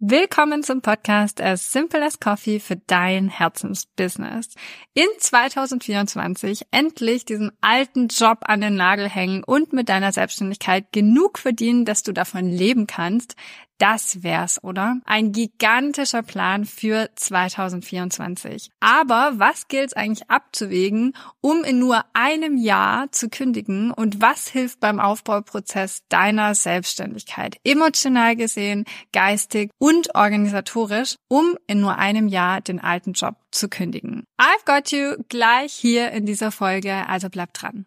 Willkommen zum Podcast As Simple as Coffee für dein Herzensbusiness. In 2024 endlich diesen alten Job an den Nagel hängen und mit deiner Selbstständigkeit genug verdienen, dass du davon leben kannst. Das wär's, oder? Ein gigantischer Plan für 2024. Aber was gilt's eigentlich abzuwägen, um in nur einem Jahr zu kündigen und was hilft beim Aufbauprozess deiner Selbstständigkeit? Emotional gesehen, geistig und organisatorisch, um in nur einem Jahr den alten Job zu kündigen. I've got you gleich hier in dieser Folge, also bleib dran.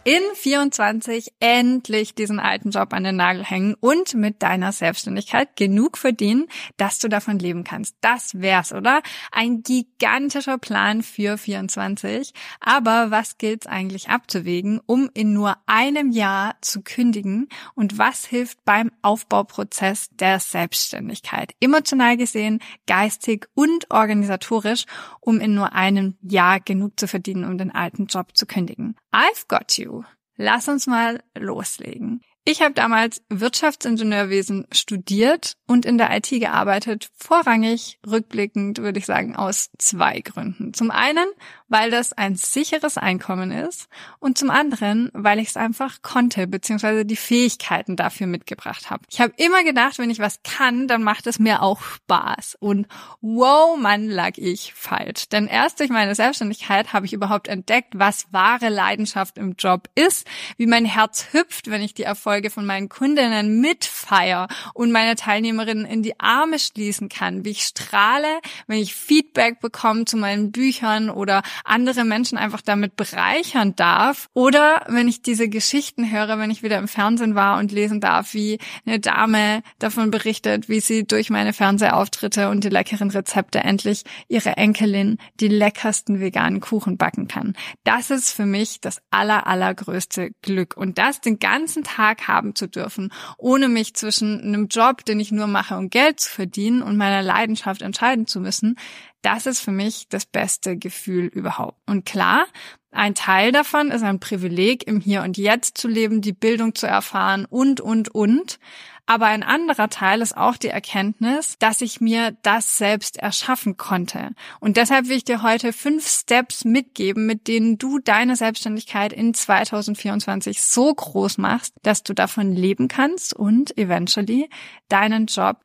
in 24 endlich diesen alten Job an den Nagel hängen und mit deiner Selbstständigkeit genug verdienen, dass du davon leben kannst. Das wär's, oder? Ein gigantischer Plan für 24. Aber was gilt's eigentlich abzuwägen, um in nur einem Jahr zu kündigen? Und was hilft beim Aufbauprozess der Selbstständigkeit? Emotional gesehen, geistig und organisatorisch, um in nur einem Jahr genug zu verdienen, um den alten Job zu kündigen. I've got you. Lass uns mal loslegen. Ich habe damals Wirtschaftsingenieurwesen studiert und in der IT gearbeitet, vorrangig rückblickend würde ich sagen aus zwei Gründen. Zum einen, weil das ein sicheres Einkommen ist und zum anderen, weil ich es einfach konnte bzw. die Fähigkeiten dafür mitgebracht habe. Ich habe immer gedacht, wenn ich was kann, dann macht es mir auch Spaß und wow, Mann, lag ich falsch. Denn erst durch meine Selbstständigkeit habe ich überhaupt entdeckt, was wahre Leidenschaft im Job ist, wie mein Herz hüpft, wenn ich die Erfolge Erfolge von meinen Kundinnen mitfeier und meine Teilnehmerinnen in die Arme schließen kann, wie ich strahle, wenn ich Feedback bekomme zu meinen Büchern oder andere Menschen einfach damit bereichern darf. Oder wenn ich diese Geschichten höre, wenn ich wieder im Fernsehen war und lesen darf, wie eine Dame davon berichtet, wie sie durch meine Fernsehauftritte und die leckeren Rezepte endlich ihre Enkelin die leckersten veganen Kuchen backen kann. Das ist für mich das aller, allergrößte Glück. Und das den ganzen Tag haben zu dürfen, ohne mich zwischen einem Job, den ich nur mache, um Geld zu verdienen und meiner Leidenschaft entscheiden zu müssen, das ist für mich das beste Gefühl überhaupt. Und klar, ein Teil davon ist ein Privileg, im Hier und Jetzt zu leben, die Bildung zu erfahren und, und, und. Aber ein anderer Teil ist auch die Erkenntnis, dass ich mir das selbst erschaffen konnte. Und deshalb will ich dir heute fünf Steps mitgeben, mit denen du deine Selbstständigkeit in 2024 so groß machst, dass du davon leben kannst und eventually deinen Job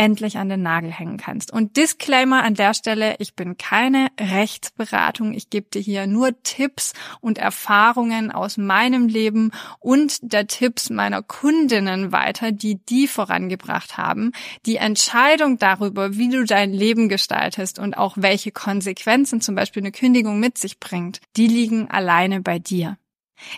endlich an den Nagel hängen kannst. Und Disclaimer an der Stelle, ich bin keine Rechtsberatung, ich gebe dir hier nur Tipps und Erfahrungen aus meinem Leben und der Tipps meiner Kundinnen weiter, die die vorangebracht haben. Die Entscheidung darüber, wie du dein Leben gestaltest und auch welche Konsequenzen zum Beispiel eine Kündigung mit sich bringt, die liegen alleine bei dir.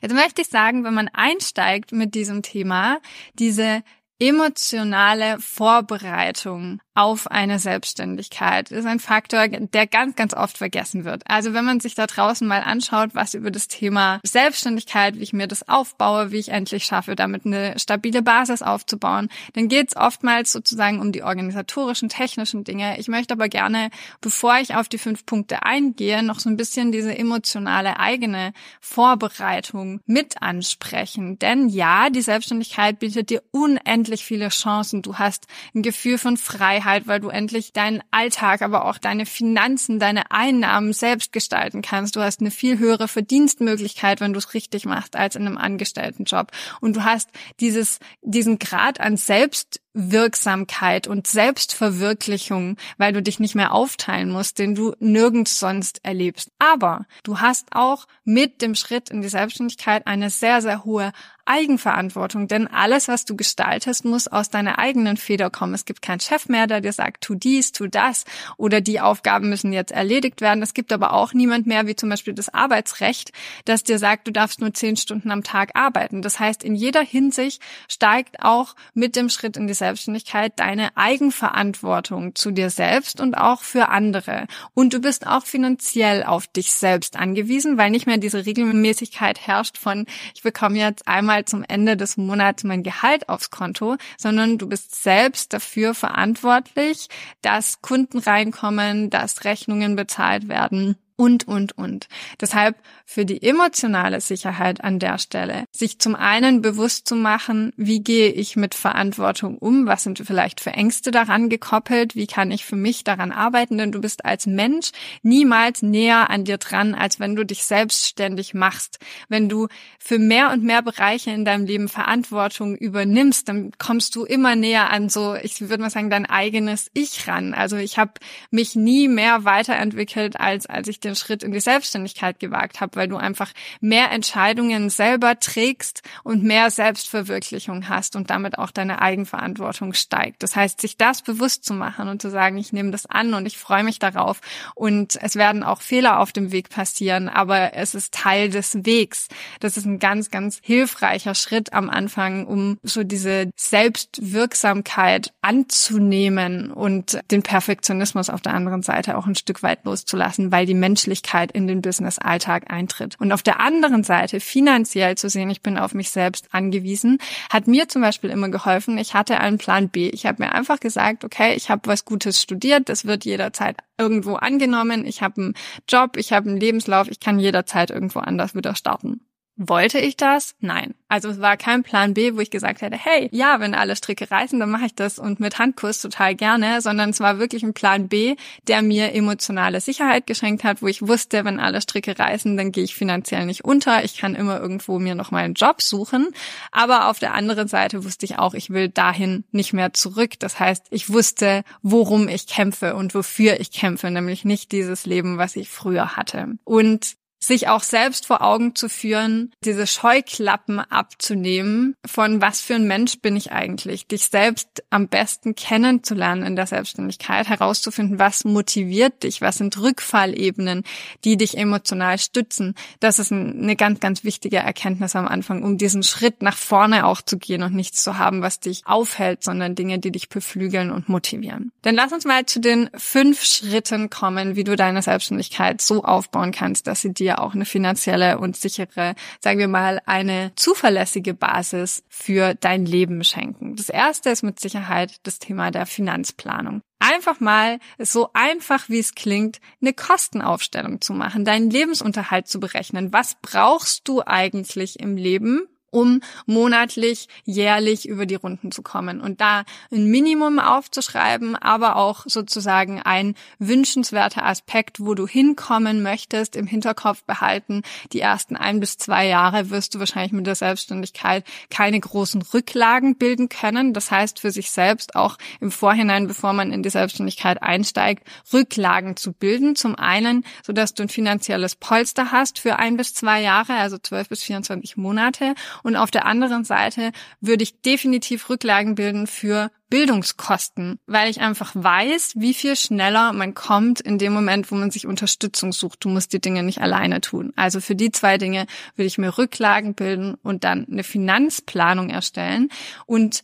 Jetzt möchte ich sagen, wenn man einsteigt mit diesem Thema, diese emotionale Vorbereitung auf eine Selbstständigkeit ist ein Faktor, der ganz, ganz oft vergessen wird. Also wenn man sich da draußen mal anschaut, was über das Thema Selbstständigkeit, wie ich mir das aufbaue, wie ich endlich schaffe, damit eine stabile Basis aufzubauen, dann geht es oftmals sozusagen um die organisatorischen, technischen Dinge. Ich möchte aber gerne, bevor ich auf die fünf Punkte eingehe, noch so ein bisschen diese emotionale eigene Vorbereitung mit ansprechen. Denn ja, die Selbstständigkeit bietet dir unendlich viele Chancen. Du hast ein Gefühl von Freiheit Freiheit, weil du endlich deinen Alltag, aber auch deine Finanzen, deine Einnahmen selbst gestalten kannst. Du hast eine viel höhere Verdienstmöglichkeit, wenn du es richtig machst, als in einem Angestelltenjob. Und du hast dieses, diesen Grad an Selbst Wirksamkeit und Selbstverwirklichung, weil du dich nicht mehr aufteilen musst, den du nirgends sonst erlebst. Aber du hast auch mit dem Schritt in die Selbstständigkeit eine sehr, sehr hohe Eigenverantwortung, denn alles, was du gestaltest, muss aus deiner eigenen Feder kommen. Es gibt keinen Chef mehr, der dir sagt, tu dies, tu das oder die Aufgaben müssen jetzt erledigt werden. Es gibt aber auch niemand mehr, wie zum Beispiel das Arbeitsrecht, das dir sagt, du darfst nur zehn Stunden am Tag arbeiten. Das heißt, in jeder Hinsicht steigt auch mit dem Schritt in die Selbstständigkeit deine Eigenverantwortung zu dir selbst und auch für andere. Und du bist auch finanziell auf dich selbst angewiesen, weil nicht mehr diese Regelmäßigkeit herrscht von, ich bekomme jetzt einmal einmal zum Ende des Monats mein Gehalt aufs Konto, sondern du bist selbst dafür verantwortlich, dass Kunden reinkommen, dass Rechnungen bezahlt werden und, und, und. Deshalb für die emotionale Sicherheit an der Stelle, sich zum einen bewusst zu machen, wie gehe ich mit Verantwortung um, was sind vielleicht für Ängste daran gekoppelt, wie kann ich für mich daran arbeiten, denn du bist als Mensch niemals näher an dir dran, als wenn du dich selbstständig machst. Wenn du für mehr und mehr Bereiche in deinem Leben Verantwortung übernimmst, dann kommst du immer näher an so, ich würde mal sagen, dein eigenes Ich ran. Also ich habe mich nie mehr weiterentwickelt, als als ich den Schritt in die Selbstständigkeit gewagt habe, weil du einfach mehr Entscheidungen selber trägst und mehr Selbstverwirklichung hast und damit auch deine Eigenverantwortung steigt. Das heißt, sich das bewusst zu machen und zu sagen, ich nehme das an und ich freue mich darauf und es werden auch Fehler auf dem Weg passieren, aber es ist Teil des Wegs. Das ist ein ganz, ganz hilfreicher Schritt am Anfang, um so diese Selbstwirksamkeit anzunehmen und den Perfektionismus auf der anderen Seite auch ein Stück weit loszulassen, weil die Menschlichkeit in den Business-Alltag eintritt. Und auf der anderen Seite finanziell zu sehen, ich bin auf mich selbst angewiesen, hat mir zum Beispiel immer geholfen. Ich hatte einen Plan B. Ich habe mir einfach gesagt, okay, ich habe was Gutes studiert, das wird jederzeit irgendwo angenommen. Ich habe einen Job, ich habe einen Lebenslauf, ich kann jederzeit irgendwo anders wieder starten. Wollte ich das? Nein. Also es war kein Plan B, wo ich gesagt hätte, hey, ja, wenn alle Stricke reißen, dann mache ich das und mit Handkurs total gerne, sondern es war wirklich ein Plan B, der mir emotionale Sicherheit geschenkt hat, wo ich wusste, wenn alle Stricke reißen, dann gehe ich finanziell nicht unter. Ich kann immer irgendwo mir noch mal einen Job suchen. Aber auf der anderen Seite wusste ich auch, ich will dahin nicht mehr zurück. Das heißt, ich wusste, worum ich kämpfe und wofür ich kämpfe, nämlich nicht dieses Leben, was ich früher hatte. Und sich auch selbst vor Augen zu führen, diese Scheuklappen abzunehmen, von was für ein Mensch bin ich eigentlich, dich selbst am besten kennenzulernen in der Selbstständigkeit, herauszufinden, was motiviert dich, was sind Rückfallebenen, die dich emotional stützen. Das ist eine ganz, ganz wichtige Erkenntnis am Anfang, um diesen Schritt nach vorne auch zu gehen und nichts zu haben, was dich aufhält, sondern Dinge, die dich beflügeln und motivieren. Dann lass uns mal zu den fünf Schritten kommen, wie du deine Selbstständigkeit so aufbauen kannst, dass sie dir dir auch eine finanzielle und sichere, sagen wir mal, eine zuverlässige Basis für dein Leben schenken. Das erste ist mit Sicherheit das Thema der Finanzplanung einfach mal so einfach wie es klingt, eine Kostenaufstellung zu machen, deinen Lebensunterhalt zu berechnen. Was brauchst du eigentlich im Leben? Um monatlich, jährlich über die Runden zu kommen und da ein Minimum aufzuschreiben, aber auch sozusagen ein wünschenswerter Aspekt, wo du hinkommen möchtest, im Hinterkopf behalten. Die ersten ein bis zwei Jahre wirst du wahrscheinlich mit der Selbstständigkeit keine großen Rücklagen bilden können. Das heißt, für sich selbst auch im Vorhinein, bevor man in die Selbstständigkeit einsteigt, Rücklagen zu bilden. Zum einen, so dass du ein finanzielles Polster hast für ein bis zwei Jahre, also zwölf bis 24 Monate und auf der anderen Seite würde ich definitiv Rücklagen bilden für Bildungskosten, weil ich einfach weiß, wie viel schneller man kommt in dem Moment, wo man sich Unterstützung sucht. Du musst die Dinge nicht alleine tun. Also für die zwei Dinge würde ich mir Rücklagen bilden und dann eine Finanzplanung erstellen und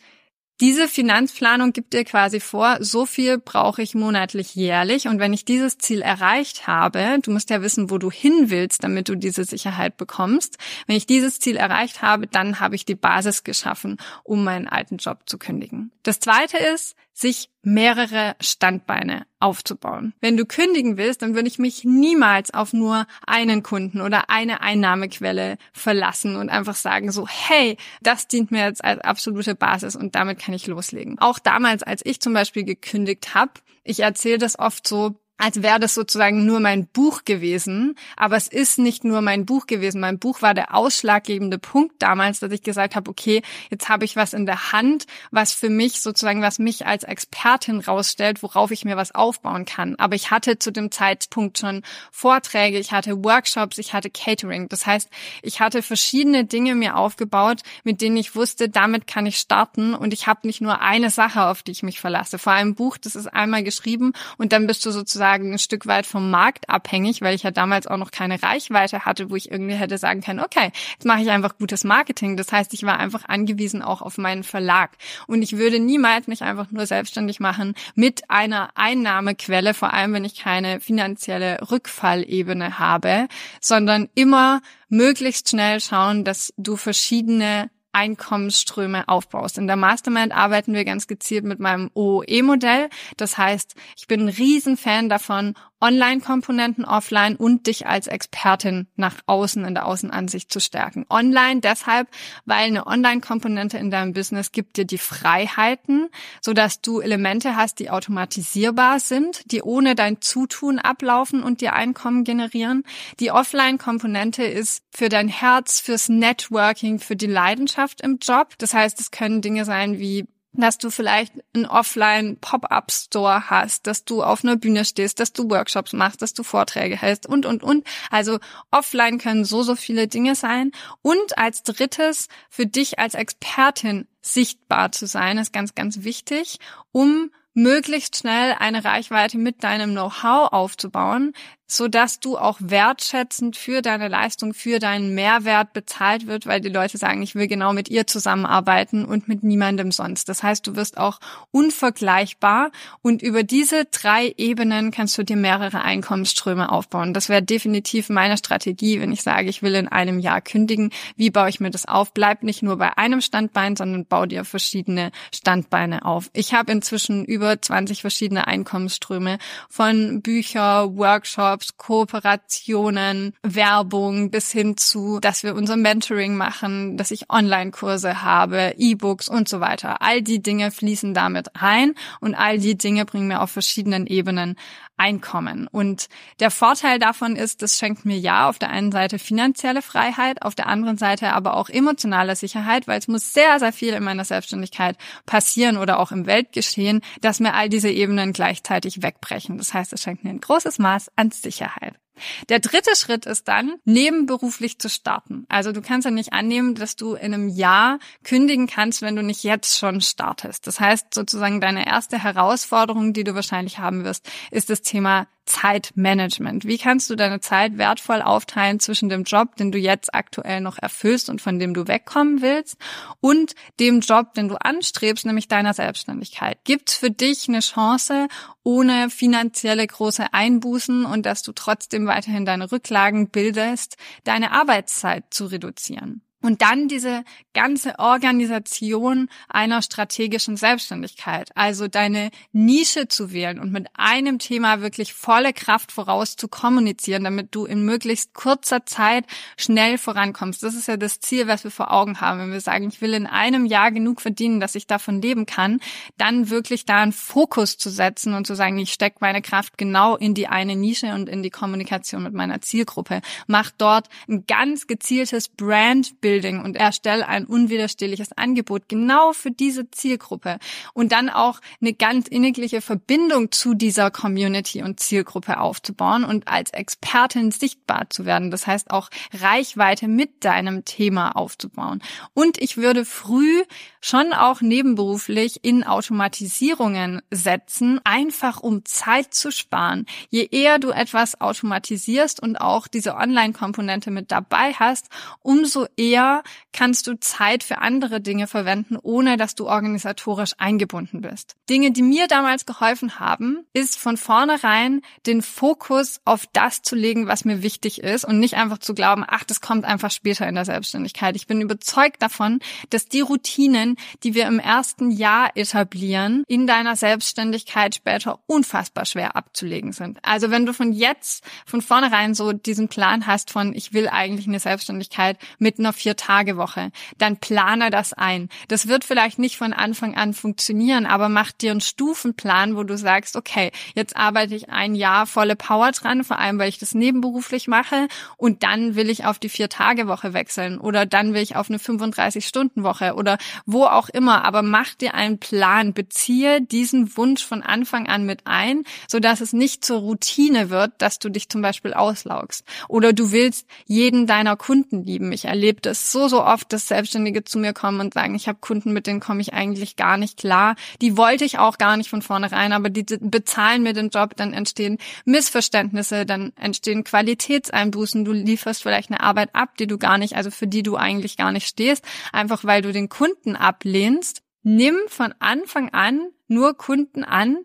diese Finanzplanung gibt dir quasi vor, so viel brauche ich monatlich jährlich. Und wenn ich dieses Ziel erreicht habe, du musst ja wissen, wo du hin willst, damit du diese Sicherheit bekommst. Wenn ich dieses Ziel erreicht habe, dann habe ich die Basis geschaffen, um meinen alten Job zu kündigen. Das zweite ist, sich mehrere Standbeine aufzubauen. Wenn du kündigen willst, dann würde ich mich niemals auf nur einen Kunden oder eine Einnahmequelle verlassen und einfach sagen so, hey, das dient mir jetzt als absolute Basis und damit kann ich loslegen. Auch damals, als ich zum Beispiel gekündigt habe, ich erzähle das oft so, als wäre das sozusagen nur mein Buch gewesen. Aber es ist nicht nur mein Buch gewesen. Mein Buch war der ausschlaggebende Punkt damals, dass ich gesagt habe, okay, jetzt habe ich was in der Hand, was für mich sozusagen, was mich als Expertin rausstellt, worauf ich mir was aufbauen kann. Aber ich hatte zu dem Zeitpunkt schon Vorträge, ich hatte Workshops, ich hatte Catering. Das heißt, ich hatte verschiedene Dinge mir aufgebaut, mit denen ich wusste, damit kann ich starten und ich habe nicht nur eine Sache, auf die ich mich verlasse. Vor allem Buch, das ist einmal geschrieben und dann bist du sozusagen ein Stück weit vom Markt abhängig, weil ich ja damals auch noch keine Reichweite hatte, wo ich irgendwie hätte sagen können, okay, jetzt mache ich einfach gutes Marketing. Das heißt, ich war einfach angewiesen auch auf meinen Verlag und ich würde niemals mich einfach nur selbstständig machen mit einer Einnahmequelle, vor allem wenn ich keine finanzielle Rückfallebene habe, sondern immer möglichst schnell schauen, dass du verschiedene Einkommensströme aufbaust. In der Mastermind arbeiten wir ganz gezielt mit meinem OOE-Modell. Das heißt, ich bin ein Riesenfan davon, Online-Komponenten offline und dich als Expertin nach außen in der Außenansicht zu stärken. Online deshalb, weil eine Online-Komponente in deinem Business gibt dir die Freiheiten, so dass du Elemente hast, die automatisierbar sind, die ohne dein Zutun ablaufen und dir Einkommen generieren. Die Offline-Komponente ist für dein Herz, fürs Networking, für die Leidenschaft im Job. Das heißt, es können Dinge sein wie dass du vielleicht einen Offline-Pop-up-Store hast, dass du auf einer Bühne stehst, dass du Workshops machst, dass du Vorträge hältst und, und, und. Also offline können so, so viele Dinge sein. Und als drittes, für dich als Expertin sichtbar zu sein, ist ganz, ganz wichtig, um möglichst schnell eine Reichweite mit deinem Know-how aufzubauen, so dass du auch wertschätzend für deine Leistung, für deinen Mehrwert bezahlt wird, weil die Leute sagen, ich will genau mit ihr zusammenarbeiten und mit niemandem sonst. Das heißt, du wirst auch unvergleichbar und über diese drei Ebenen kannst du dir mehrere Einkommensströme aufbauen. Das wäre definitiv meine Strategie, wenn ich sage, ich will in einem Jahr kündigen. Wie baue ich mir das auf? Bleib nicht nur bei einem Standbein, sondern bau dir verschiedene Standbeine auf. Ich habe inzwischen über 20 verschiedene Einkommensströme von Bücher, Workshops, Workshops, Kooperationen, Werbung bis hin zu, dass wir unser Mentoring machen, dass ich Online-Kurse habe, E-Books und so weiter. All die Dinge fließen damit rein und all die Dinge bringen mir auf verschiedenen Ebenen Einkommen. Und der Vorteil davon ist, das schenkt mir ja auf der einen Seite finanzielle Freiheit, auf der anderen Seite aber auch emotionale Sicherheit, weil es muss sehr, sehr viel in meiner Selbstständigkeit passieren oder auch im Weltgeschehen, dass mir all diese Ebenen gleichzeitig wegbrechen. Das heißt, es schenkt mir ein großes Maß an Sicherheit. Der dritte Schritt ist dann, nebenberuflich zu starten. Also du kannst ja nicht annehmen, dass du in einem Jahr kündigen kannst, wenn du nicht jetzt schon startest. Das heißt sozusagen deine erste Herausforderung, die du wahrscheinlich haben wirst, ist das Thema Zeitmanagement. Wie kannst du deine Zeit wertvoll aufteilen zwischen dem Job, den du jetzt aktuell noch erfüllst und von dem du wegkommen willst, und dem Job, den du anstrebst, nämlich deiner Selbstständigkeit? Gibt es für dich eine Chance, ohne finanzielle große Einbußen und dass du trotzdem weiterhin deine Rücklagen bildest, deine Arbeitszeit zu reduzieren? Und dann diese ganze Organisation einer strategischen Selbstständigkeit, also deine Nische zu wählen und mit einem Thema wirklich volle Kraft voraus zu kommunizieren, damit du in möglichst kurzer Zeit schnell vorankommst. Das ist ja das Ziel, was wir vor Augen haben. Wenn wir sagen, ich will in einem Jahr genug verdienen, dass ich davon leben kann, dann wirklich da einen Fokus zu setzen und zu sagen, ich stecke meine Kraft genau in die eine Nische und in die Kommunikation mit meiner Zielgruppe. Mach dort ein ganz gezieltes Brand Building und erstelle ein unwiderstehliches Angebot genau für diese Zielgruppe und dann auch eine ganz innigliche Verbindung zu dieser Community und Zielgruppe aufzubauen und als Expertin sichtbar zu werden. Das heißt auch Reichweite mit deinem Thema aufzubauen. Und ich würde früh schon auch nebenberuflich in Automatisierungen setzen, einfach um Zeit zu sparen. Je eher du etwas automatisierst und auch diese Online-Komponente mit dabei hast, umso eher kannst du Zeit für andere Dinge verwenden, ohne dass du organisatorisch eingebunden bist. Dinge, die mir damals geholfen haben, ist von vornherein den Fokus auf das zu legen, was mir wichtig ist und nicht einfach zu glauben, ach, das kommt einfach später in der Selbstständigkeit. Ich bin überzeugt davon, dass die Routinen, Routinen, die wir im ersten Jahr etablieren, in deiner Selbstständigkeit später unfassbar schwer abzulegen sind. Also wenn du von jetzt, von vornherein so diesen Plan hast von, ich will eigentlich eine Selbstständigkeit mit einer Vier-Tage-Woche, dann plane das ein. Das wird vielleicht nicht von Anfang an funktionieren, aber mach dir einen Stufenplan, wo du sagst, okay, jetzt arbeite ich ein Jahr volle Power dran, vor allem weil ich das nebenberuflich mache und dann will ich auf die Vier-Tage-Woche wechseln oder dann will ich auf eine 35-Stunden-Woche oder wo auch immer, aber mach dir einen Plan, beziehe diesen Wunsch von Anfang an mit ein, so dass es nicht zur Routine wird, dass du dich zum Beispiel auslaugst oder du willst jeden deiner Kunden lieben. Ich erlebe das so, so oft, dass Selbstständige zu mir kommen und sagen, ich habe Kunden, mit denen komme ich eigentlich gar nicht klar. Die wollte ich auch gar nicht von vornherein, aber die bezahlen mir den Job, dann entstehen Missverständnisse, dann entstehen Qualitätseinbußen, du lieferst vielleicht eine Arbeit ab, die du gar nicht, also für die du eigentlich gar nicht stehst, einfach weil du den Kunden ablehnst. Nimm von Anfang an nur Kunden an,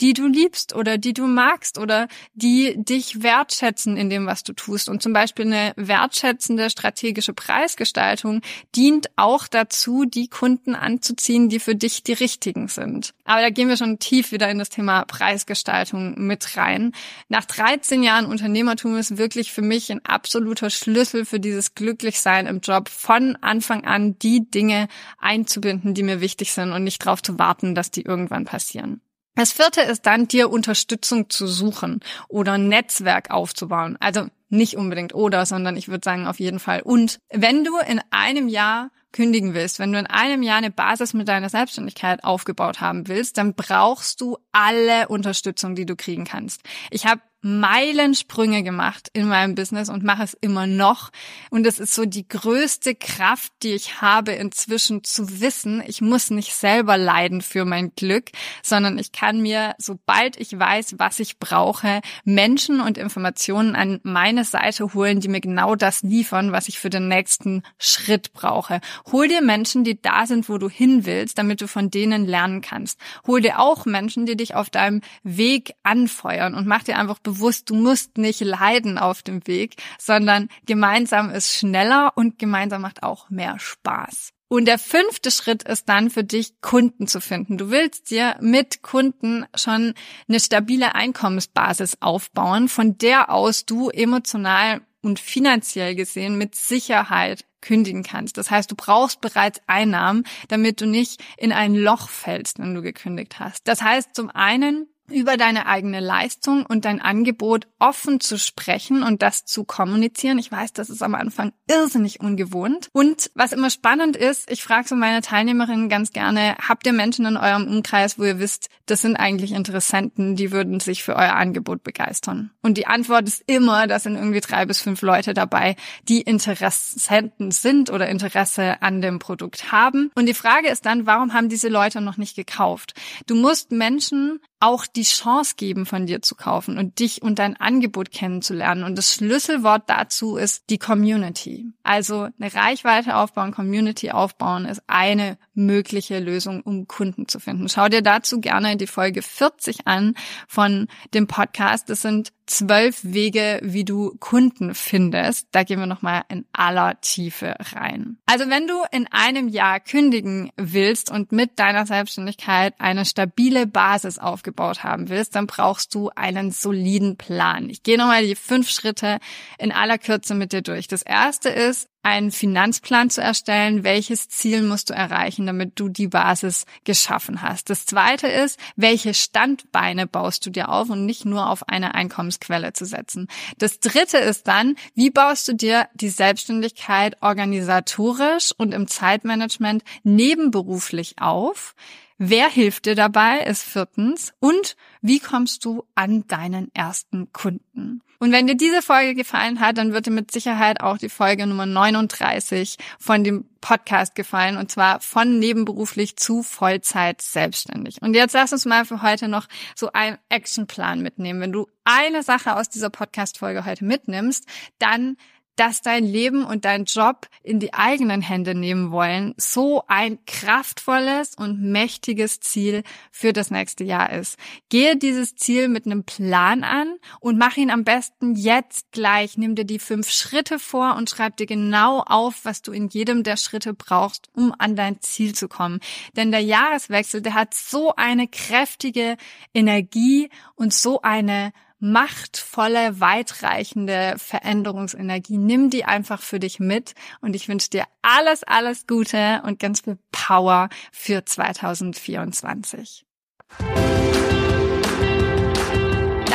die du liebst oder die du magst oder die dich wertschätzen in dem, was du tust. Und zum Beispiel eine wertschätzende strategische Preisgestaltung dient auch dazu, die Kunden anzuziehen, die für dich die richtigen sind. Aber da gehen wir schon tief wieder in das Thema Preisgestaltung mit rein. Nach 13 Jahren Unternehmertum ist wirklich für mich ein absoluter Schlüssel für dieses Glücklichsein im Job, von Anfang an die Dinge einzubinden, die mir wichtig sind und nicht darauf zu warten, dass die irgendwann passieren. Das vierte ist dann, dir Unterstützung zu suchen oder ein Netzwerk aufzubauen. Also nicht unbedingt oder, sondern ich würde sagen auf jeden Fall. Und wenn du in einem Jahr kündigen willst, wenn du in einem Jahr eine Basis mit deiner Selbstständigkeit aufgebaut haben willst, dann brauchst du alle Unterstützung, die du kriegen kannst. Ich habe Meilensprünge gemacht in meinem Business und mache es immer noch. Und es ist so die größte Kraft, die ich habe inzwischen zu wissen, ich muss nicht selber leiden für mein Glück, sondern ich kann mir, sobald ich weiß, was ich brauche, Menschen und Informationen an meine Seite holen, die mir genau das liefern, was ich für den nächsten Schritt brauche. Hol dir Menschen, die da sind, wo du hin willst, damit du von denen lernen kannst. Hol dir auch Menschen, die dich auf deinem Weg anfeuern und mach dir einfach du musst nicht leiden auf dem Weg, sondern gemeinsam ist schneller und gemeinsam macht auch mehr Spaß. Und der fünfte Schritt ist dann für dich, Kunden zu finden. Du willst dir mit Kunden schon eine stabile Einkommensbasis aufbauen, von der aus du emotional und finanziell gesehen mit Sicherheit kündigen kannst. Das heißt, du brauchst bereits Einnahmen, damit du nicht in ein Loch fällst, wenn du gekündigt hast. Das heißt, zum einen über deine eigene Leistung und dein Angebot offen zu sprechen und das zu kommunizieren. Ich weiß, das ist am Anfang irrsinnig ungewohnt. Und was immer spannend ist, ich frage so meine Teilnehmerinnen ganz gerne, habt ihr Menschen in eurem Umkreis, wo ihr wisst, das sind eigentlich Interessenten, die würden sich für euer Angebot begeistern? Und die Antwort ist immer, da sind irgendwie drei bis fünf Leute dabei, die Interessenten sind oder Interesse an dem Produkt haben. Und die Frage ist dann, warum haben diese Leute noch nicht gekauft? Du musst Menschen auch die Chance geben, von dir zu kaufen und dich und dein Angebot kennenzulernen. Und das Schlüsselwort dazu ist die Community. Also eine Reichweite aufbauen, Community aufbauen ist eine mögliche Lösung, um Kunden zu finden. Schau dir dazu gerne die Folge 40 an von dem Podcast. Das sind zwölf Wege, wie du Kunden findest. Da gehen wir nochmal in aller Tiefe rein. Also wenn du in einem Jahr kündigen willst und mit deiner Selbstständigkeit eine stabile Basis aufgebaut haben willst, dann brauchst du einen soliden Plan. Ich gehe nochmal die fünf Schritte in aller Kürze mit dir durch. Das erste ist, einen Finanzplan zu erstellen, welches Ziel musst du erreichen, damit du die Basis geschaffen hast. Das zweite ist, welche Standbeine baust du dir auf und nicht nur auf eine Einkommensquelle zu setzen. Das dritte ist dann, wie baust du dir die Selbstständigkeit organisatorisch und im Zeitmanagement nebenberuflich auf? Wer hilft dir dabei, ist viertens. Und wie kommst du an deinen ersten Kunden? Und wenn dir diese Folge gefallen hat, dann wird dir mit Sicherheit auch die Folge Nummer 39 von dem Podcast gefallen und zwar von nebenberuflich zu Vollzeit selbstständig. Und jetzt lass uns mal für heute noch so einen Actionplan mitnehmen. Wenn du eine Sache aus dieser Podcast-Folge heute mitnimmst, dann dass dein Leben und dein Job in die eigenen Hände nehmen wollen, so ein kraftvolles und mächtiges Ziel für das nächste Jahr ist. Gehe dieses Ziel mit einem Plan an und mach ihn am besten jetzt gleich. Nimm dir die fünf Schritte vor und schreib dir genau auf, was du in jedem der Schritte brauchst, um an dein Ziel zu kommen. Denn der Jahreswechsel, der hat so eine kräftige Energie und so eine machtvolle, weitreichende Veränderungsenergie. Nimm die einfach für dich mit und ich wünsche dir alles, alles Gute und ganz viel Power für 2024.